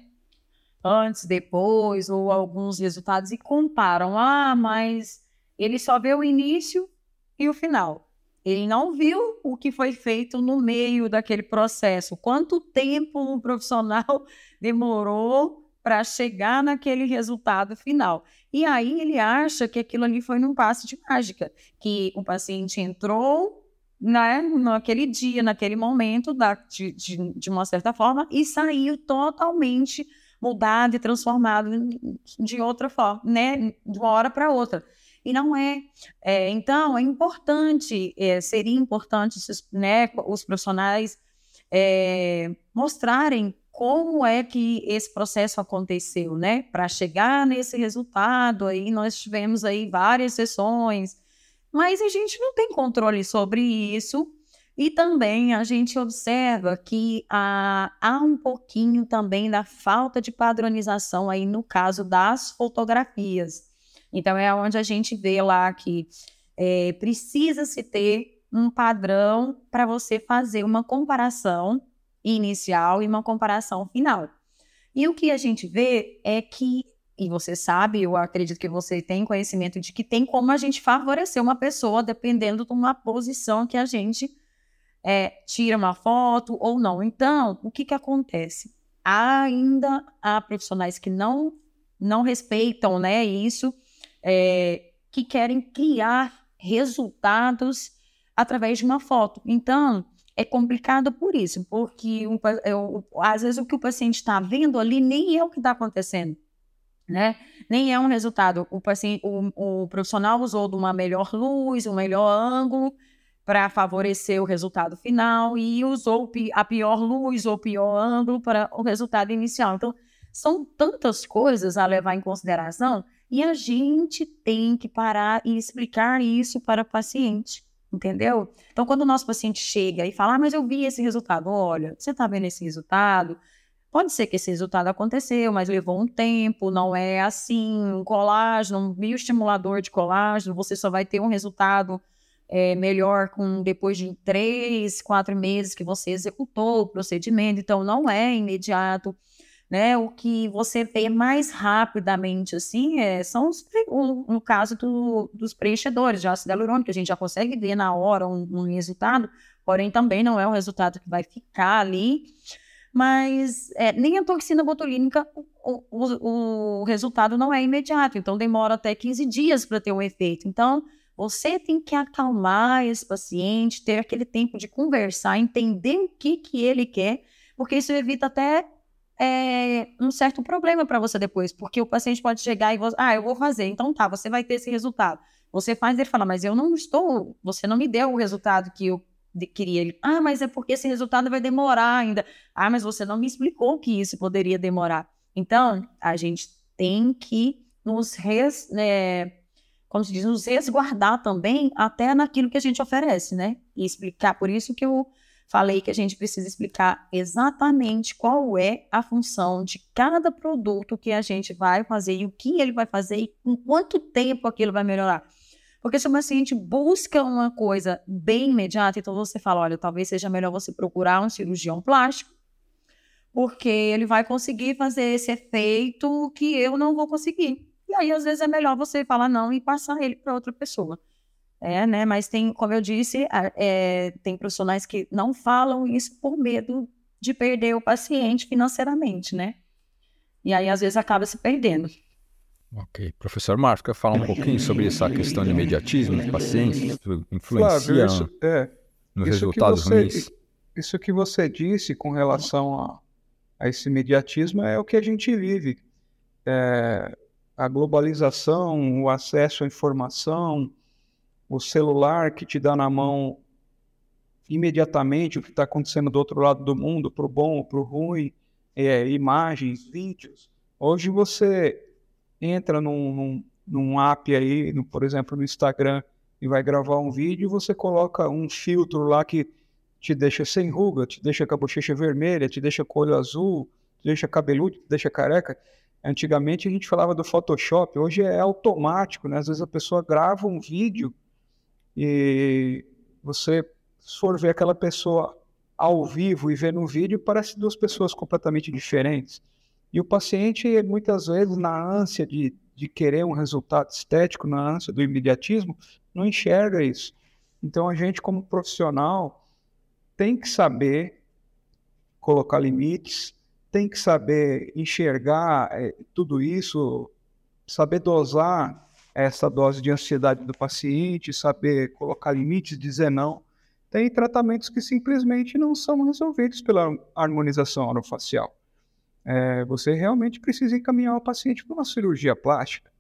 antes, depois, ou alguns resultados e comparam. Ah, mas ele só vê o início e o final. Ele não viu o que foi feito no meio daquele processo. Quanto tempo um profissional <laughs> demorou para chegar naquele resultado final. E aí ele acha que aquilo ali foi num passe de mágica, que o paciente entrou né, naquele dia, naquele momento, da, de, de, de uma certa forma, e saiu totalmente mudado e transformado de outra forma, né? De uma hora para outra. E não é. é. então, é importante, é, seria importante né, os profissionais é, mostrarem como é que esse processo aconteceu, né? Para chegar nesse resultado, aí nós tivemos aí várias sessões, mas a gente não tem controle sobre isso e também a gente observa que há, há um pouquinho também da falta de padronização aí no caso das fotografias. Então, é onde a gente vê lá que é, precisa-se ter um padrão para você fazer uma comparação inicial e uma comparação final. E o que a gente vê é que, e você sabe, eu acredito que você tem conhecimento de que tem como a gente favorecer uma pessoa dependendo de uma posição que a gente é, tira uma foto ou não. Então, o que, que acontece? Ainda há profissionais que não, não respeitam né, isso, é, que querem criar resultados através de uma foto. Então, é complicado por isso, porque o, é, às vezes o que o paciente está vendo ali nem é o que está acontecendo. Né? Nem é um resultado. O, paciente, o, o profissional usou de uma melhor luz, um melhor ângulo para favorecer o resultado final e usou a pior luz ou pior ângulo para o resultado inicial. Então, são tantas coisas a levar em consideração e a gente tem que parar e explicar isso para o paciente, entendeu? Então, quando o nosso paciente chega e fala, ah, mas eu vi esse resultado, olha, você está vendo esse resultado? Pode ser que esse resultado aconteceu, mas levou um tempo, não é assim, um colágeno, um bioestimulador de colágeno, você só vai ter um resultado é, melhor com depois de três, quatro meses que você executou o procedimento, então não é imediato. Né, o que você vê mais rapidamente assim é, são os, no caso do, dos preenchedores de ácido hialurônico, a gente já consegue ver na hora um, um resultado, porém também não é o resultado que vai ficar ali mas é, nem a toxina botulínica, o, o, o, resultado não é imediato, então demora até 15 dias para ter um efeito. Então, você tem que acalmar esse paciente, ter aquele tempo de conversar, entender o que, que ele quer, porque isso evita até é, um certo problema para você depois, porque o paciente pode chegar e você, ah, eu vou fazer, então tá, você vai ter esse resultado. Você faz ele fala, mas eu não estou, você não me deu o resultado que eu queria. Ele, ah, mas é porque esse resultado vai demorar ainda. Ah, mas você não me explicou que isso poderia demorar. Então, a gente tem que nos res, né, como se diz, nos resguardar também até naquilo que a gente oferece, né? E explicar, por isso que eu falei que a gente precisa explicar exatamente qual é a função de cada produto que a gente vai fazer e o que ele vai fazer e com quanto tempo aquilo vai melhorar. Porque se o paciente busca uma coisa bem imediata, então você fala, olha, talvez seja melhor você procurar um cirurgião plástico, porque ele vai conseguir fazer esse efeito que eu não vou conseguir. E aí, às vezes, é melhor você falar não e passar ele para outra pessoa. É, né? Mas tem, como eu disse, é, tem profissionais que não falam isso por medo de perder o paciente financeiramente, né? E aí, às vezes, acaba se perdendo. Ok. Professor Marcos, quer falar um pouquinho sobre essa questão de imediatismo dos pacientes? Influencia Flávio, isso, é, nos isso resultados você, ruins? Isso que você disse com relação a, a esse imediatismo é o que a gente vive. É, a globalização, o acesso à informação, o celular que te dá na mão imediatamente o que está acontecendo do outro lado do mundo, para o bom ou para o ruim, é, imagens, vídeos. Hoje você entra num, num, num app aí, no, por exemplo, no Instagram, e vai gravar um vídeo, você coloca um filtro lá que te deixa sem ruga, te deixa com a bochecha vermelha, te deixa com o olho azul, te deixa cabeludo, te deixa careca. Antigamente a gente falava do Photoshop, hoje é automático, né? Às vezes a pessoa grava um vídeo e você, se for ver aquela pessoa ao vivo e ver no vídeo, parece duas pessoas completamente diferentes. E o paciente, muitas vezes, na ânsia de, de querer um resultado estético, na ânsia do imediatismo, não enxerga isso. Então a gente, como profissional, tem que saber colocar limites, tem que saber enxergar é, tudo isso, saber dosar essa dose de ansiedade do paciente, saber colocar limites, dizer não. Tem tratamentos que simplesmente não são resolvidos pela harmonização orofacial. É, você realmente precisa encaminhar o paciente para uma cirurgia plástica.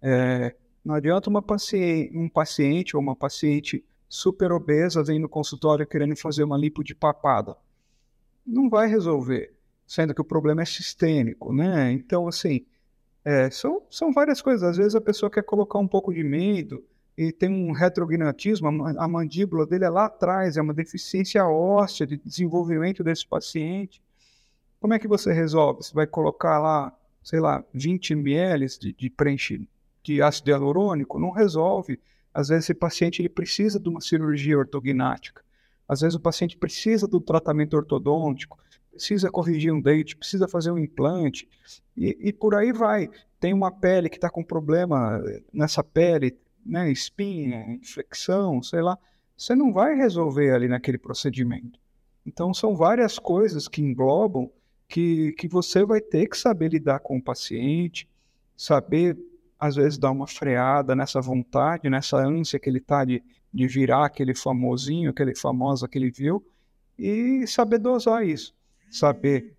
É, não adianta paciente, um paciente ou uma paciente super obesa vir no consultório querendo fazer uma lipo de papada. Não vai resolver sendo que o problema é sistêmico, né? Então, assim, é, são, são várias coisas. Às vezes a pessoa quer colocar um pouco de medo e tem um retrognatismo, a mandíbula dele é lá atrás, é uma deficiência óssea de desenvolvimento desse paciente. Como é que você resolve? Você vai colocar lá, sei lá, 20 ml de, de preenche de ácido hialurônico? Não resolve. Às vezes esse paciente ele precisa de uma cirurgia ortognática. Às vezes o paciente precisa do tratamento ortodôntico precisa corrigir um dente, precisa fazer um implante, e, e por aí vai. Tem uma pele que está com problema nessa pele, né, espinha, inflexão, sei lá. Você não vai resolver ali naquele procedimento. Então, são várias coisas que englobam que, que você vai ter que saber lidar com o paciente, saber, às vezes, dar uma freada nessa vontade, nessa ânsia que ele está de, de virar aquele famosinho, aquele famoso que ele viu, e saber dosar isso. Saber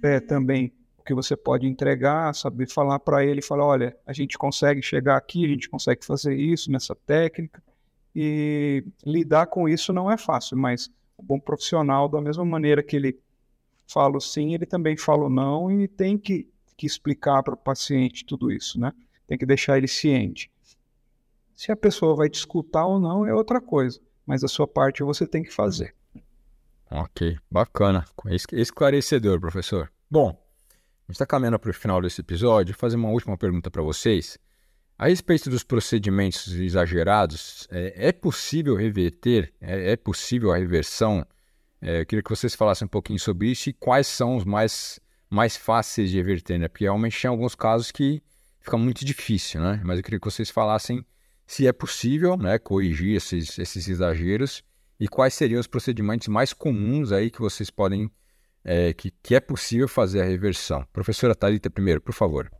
é, também o que você pode entregar, saber falar para ele, falar, olha, a gente consegue chegar aqui, a gente consegue fazer isso nessa técnica, e lidar com isso não é fácil, mas o bom profissional, da mesma maneira que ele fala sim, ele também fala não e tem que, que explicar para o paciente tudo isso, né? Tem que deixar ele ciente. Se a pessoa vai te escutar ou não é outra coisa, mas a sua parte você tem que fazer. Ok, bacana. Esclarecedor, professor. Bom, a gente está caminhando para o final desse episódio. Vou fazer uma última pergunta para vocês. A respeito dos procedimentos exagerados, é, é possível reverter? É, é, possível a reversão? É, eu queria que vocês falassem um pouquinho sobre isso e quais são os mais, mais fáceis de reverter, né? Porque realmente tem alguns casos que fica muito difícil, né? Mas eu queria que vocês falassem se é possível né, corrigir esses, esses exageros e quais seriam os procedimentos mais comuns aí que vocês podem, é, que, que é possível fazer a reversão. Professora Thalita, primeiro, por favor.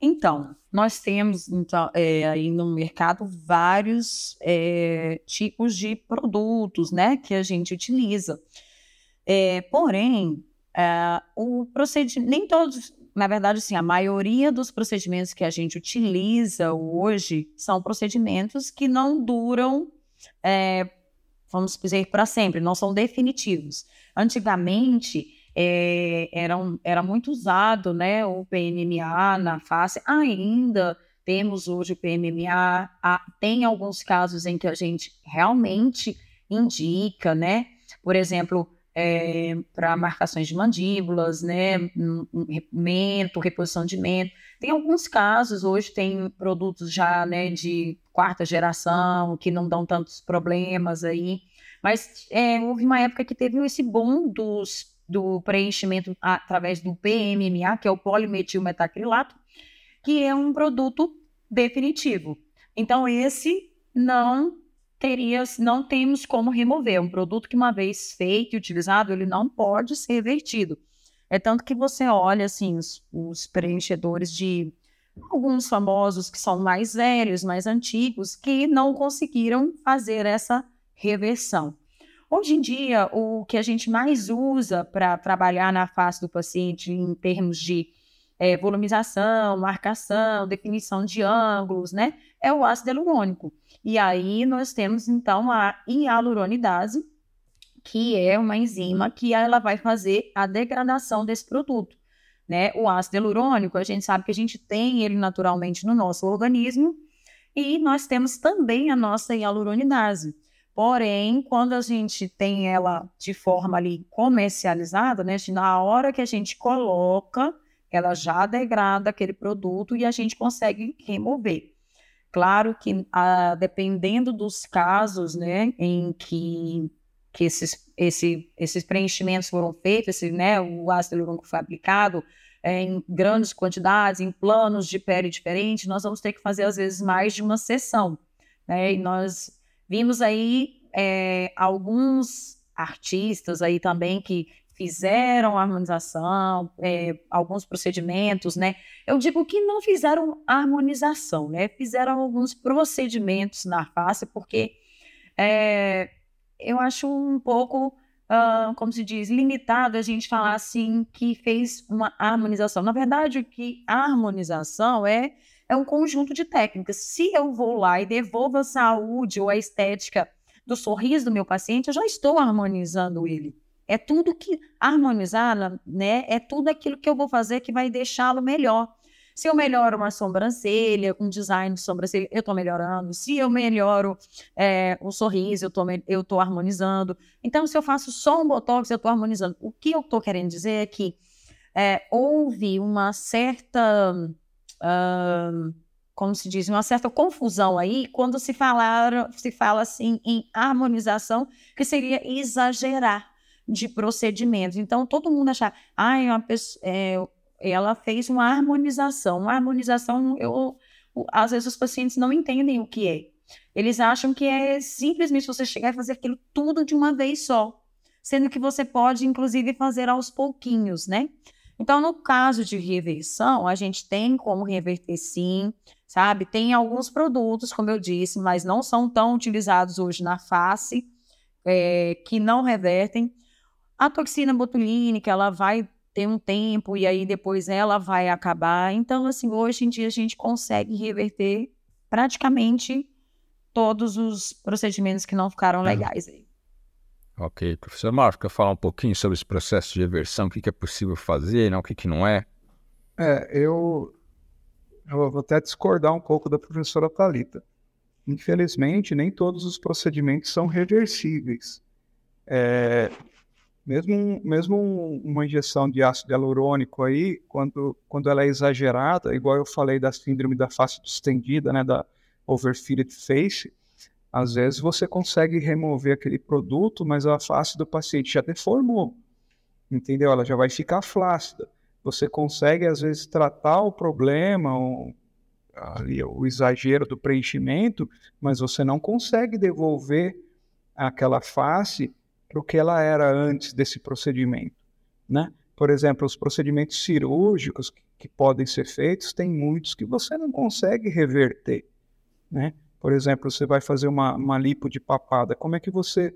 Então, nós temos então, é, aí no mercado vários é, tipos de produtos né, que a gente utiliza. É, porém, é, o procedimento, nem todos, na verdade, assim, a maioria dos procedimentos que a gente utiliza hoje são procedimentos que não duram, é, vamos dizer, para sempre, não são definitivos. Antigamente, é, era, um, era muito usado né, o PMMA na face, ainda temos hoje o PMMA, há, tem alguns casos em que a gente realmente indica, né? Por exemplo, é, para marcações de mandíbulas, né, mento, reposição de mento. Tem alguns casos, hoje tem produtos já né, de quarta geração, que não dão tantos problemas aí, mas é, houve uma época que teve esse boom dos, do preenchimento através do PMMA, que é o polimetilmetacrilato, que é um produto definitivo. Então, esse não teria, não temos como remover. É um produto que, uma vez feito e utilizado, ele não pode ser revertido. É tanto que você olha assim, os, os preenchedores de alguns famosos que são mais velhos, mais antigos, que não conseguiram fazer essa reversão. Hoje em dia, o que a gente mais usa para trabalhar na face do paciente em termos de é, volumização, marcação, definição de ângulos, né? É o ácido hialurônico. E aí nós temos então a hialuronidase, que é uma enzima que ela vai fazer a degradação desse produto. Né? O ácido hialurônico, a gente sabe que a gente tem ele naturalmente no nosso organismo e nós temos também a nossa hialuronidase. Porém, quando a gente tem ela de forma ali comercializada, né, na hora que a gente coloca ela já degrada aquele produto e a gente consegue remover. Claro que, ah, dependendo dos casos né, em que, que esses, esse, esses preenchimentos foram feitos, esse, né, o ácido hialurônico foi aplicado é, em grandes quantidades, em planos de pele diferentes, nós vamos ter que fazer, às vezes, mais de uma sessão. Né? E nós vimos aí é, alguns artistas aí também que fizeram harmonização, é, alguns procedimentos, né? Eu digo que não fizeram harmonização, né? Fizeram alguns procedimentos na face, porque é, eu acho um pouco, uh, como se diz, limitado a gente falar assim que fez uma harmonização. Na verdade, o que harmonização é é um conjunto de técnicas. Se eu vou lá e devolvo a saúde ou a estética do sorriso do meu paciente, eu já estou harmonizando ele. É tudo que harmonizar, né? É tudo aquilo que eu vou fazer que vai deixá-lo melhor. Se eu melhoro uma sobrancelha, um design de sobrancelha, eu estou melhorando. Se eu melhoro é, um sorriso, eu tô, eu estou harmonizando. Então, se eu faço só um botox, eu estou harmonizando. O que eu estou querendo dizer é que é, houve uma certa. Uh, como se diz, uma certa confusão aí quando se falar, se fala assim em harmonização, que seria exagerar de procedimentos. Então, todo mundo achar, ah, uma pessoa, é, ela fez uma harmonização. Uma harmonização, eu, às vezes os pacientes não entendem o que é. Eles acham que é simplesmente você chegar e fazer aquilo tudo de uma vez só, sendo que você pode, inclusive, fazer aos pouquinhos, né? Então, no caso de reversão, a gente tem como reverter sim, sabe? Tem alguns produtos, como eu disse, mas não são tão utilizados hoje na face, é, que não revertem. A toxina botulínica, ela vai ter um tempo e aí depois ela vai acabar. Então, assim, hoje em dia a gente consegue reverter praticamente todos os procedimentos que não ficaram legais aí. Ok, professor Marco, quer falar um pouquinho sobre esse processo de reversão, o que, que é possível fazer, né? o que, que não é? É, eu, eu vou até discordar um pouco da professora Talita. Infelizmente, nem todos os procedimentos são reversíveis. É, mesmo, mesmo uma injeção de ácido hialurônico aí, quando, quando ela é exagerada, igual eu falei da síndrome da face distendida, né, da overfitted face, às vezes você consegue remover aquele produto, mas a face do paciente já deformou, entendeu? Ela já vai ficar flácida. Você consegue, às vezes, tratar o problema, o, ali, o exagero do preenchimento, mas você não consegue devolver aquela face para o que ela era antes desse procedimento, né? Por exemplo, os procedimentos cirúrgicos que, que podem ser feitos, tem muitos que você não consegue reverter, né? Por exemplo, você vai fazer uma, uma lipo de papada, como é que você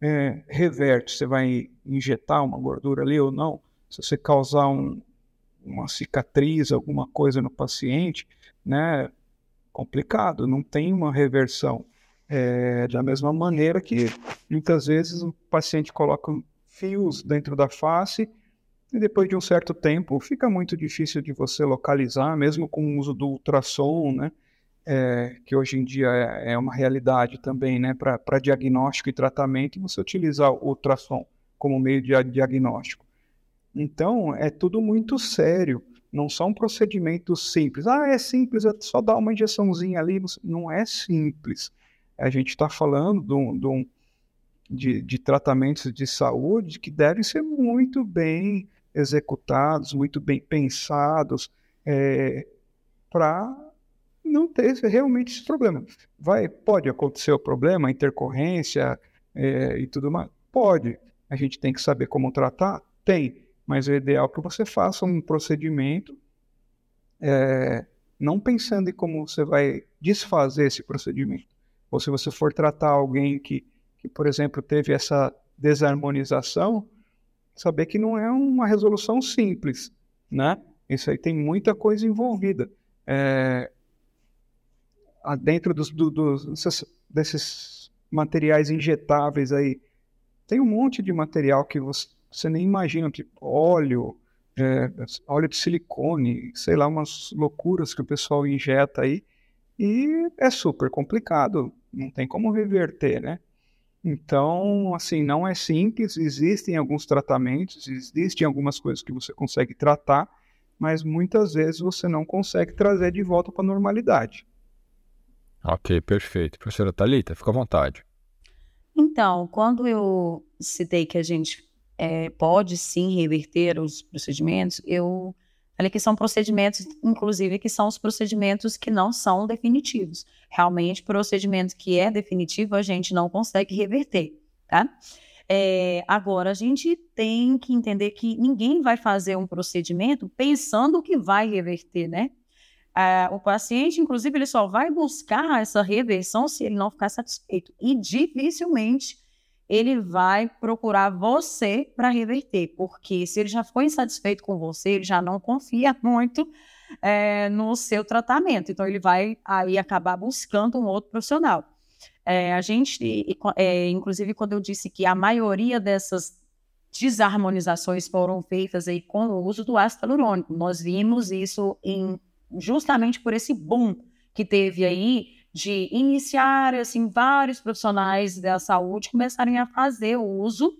é, reverte? Você vai injetar uma gordura ali ou não? Se você causar um, uma cicatriz, alguma coisa no paciente, né? Complicado, não tem uma reversão. É, da mesma maneira que muitas vezes o paciente coloca fios dentro da face e depois de um certo tempo fica muito difícil de você localizar, mesmo com o uso do ultrassom, né? é, que hoje em dia é, é uma realidade também, né, para diagnóstico e tratamento, você utilizar o ultrassom como meio de diagnóstico. Então, é tudo muito sério, não são procedimentos simples. Ah, é simples, é só dar uma injeçãozinha ali. Não é simples. A gente está falando de, um, de, de tratamentos de saúde que devem ser muito bem executados, muito bem pensados, é, para não ter realmente esse problema. Vai, pode acontecer o problema, intercorrência é, e tudo mais? Pode. A gente tem que saber como tratar? Tem. Mas o ideal é que você faça um procedimento é, não pensando em como você vai desfazer esse procedimento. Ou se você for tratar alguém que, que por exemplo, teve essa desarmonização, saber que não é uma resolução simples, né? Isso aí tem muita coisa envolvida. É, dentro dos, do, dos, desses materiais injetáveis aí, tem um monte de material que você, você nem imagina, tipo óleo, é, óleo de silicone, sei lá, umas loucuras que o pessoal injeta aí, e é super complicado, não tem como reverter, né? Então, assim, não é simples, existem alguns tratamentos, existem algumas coisas que você consegue tratar, mas muitas vezes você não consegue trazer de volta para a normalidade. Ok, perfeito. Professora Thalita, fica à vontade. Então, quando eu citei que a gente é, pode sim reverter os procedimentos, eu falei que são procedimentos, inclusive, que são os procedimentos que não são definitivos. Realmente, procedimento que é definitivo, a gente não consegue reverter, tá? É, agora, a gente tem que entender que ninguém vai fazer um procedimento pensando que vai reverter, né? Uh, o paciente, inclusive, ele só vai buscar essa reversão se ele não ficar satisfeito. E dificilmente ele vai procurar você para reverter, porque se ele já foi insatisfeito com você, ele já não confia muito é, no seu tratamento. Então, ele vai aí acabar buscando um outro profissional. É, a gente, é, inclusive, quando eu disse que a maioria dessas desarmonizações foram feitas aí com o uso do ácido hialurônico, nós vimos isso em justamente por esse boom que teve aí de iniciar assim vários profissionais da saúde começarem a fazer o uso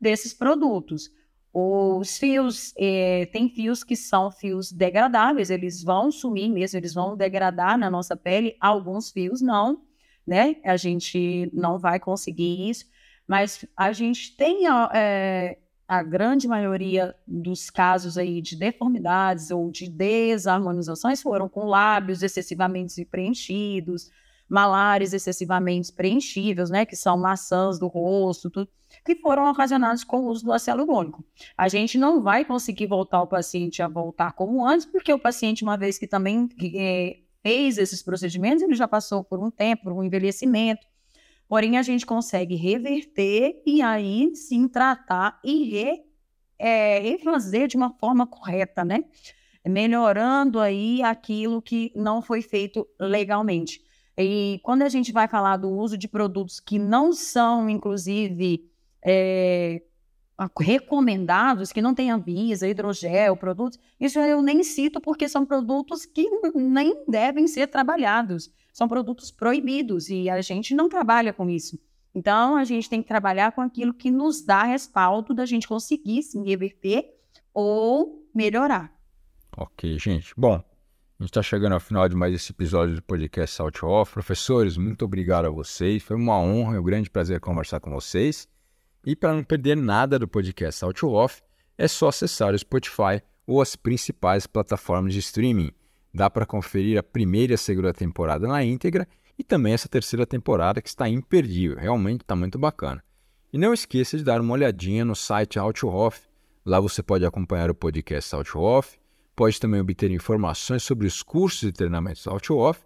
desses produtos. Os fios, eh, tem fios que são fios degradáveis, eles vão sumir mesmo, eles vão degradar na nossa pele, alguns fios não, né? A gente não vai conseguir isso, mas a gente tem é, a grande maioria dos casos aí de deformidades ou de desarmonizações foram com lábios excessivamente preenchidos, malares excessivamente preenchíveis, né, que são maçãs do rosto, tudo, que foram ocasionados com o uso do ácido hialurônico. A gente não vai conseguir voltar o paciente a voltar como antes, porque o paciente, uma vez que também é, fez esses procedimentos, ele já passou por um tempo, por um envelhecimento, Porém, a gente consegue reverter e aí sim tratar e re, é, refazer de uma forma correta, né? Melhorando aí aquilo que não foi feito legalmente. E quando a gente vai falar do uso de produtos que não são, inclusive, é, recomendados, que não tem Anvisa, hidrogel, produtos, isso eu nem cito porque são produtos que nem devem ser trabalhados. São produtos proibidos e a gente não trabalha com isso. Então, a gente tem que trabalhar com aquilo que nos dá respaldo da gente conseguir se reverter ou melhorar. Ok, gente. Bom, a gente está chegando ao final de mais esse episódio do podcast Salt Off. Professores, muito obrigado a vocês. Foi uma honra um grande prazer conversar com vocês. E para não perder nada do podcast Salt Off, é só acessar o Spotify ou as principais plataformas de streaming. Dá para conferir a primeira e a segunda temporada na íntegra e também essa terceira temporada que está imperdível. Realmente está muito bacana. E não esqueça de dar uma olhadinha no site Off. Lá você pode acompanhar o podcast Off Pode também obter informações sobre os cursos e treinamentos Off,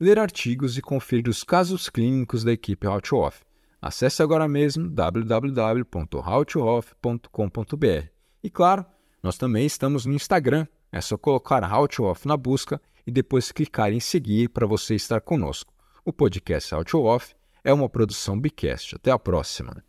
ler artigos e conferir os casos clínicos da equipe Off. Acesse agora mesmo www.howtooff.com.br. E claro, nós também estamos no Instagram. É só colocar Off na busca e depois clicar em seguir para você estar conosco. O podcast Off é uma produção Bicast. Até a próxima.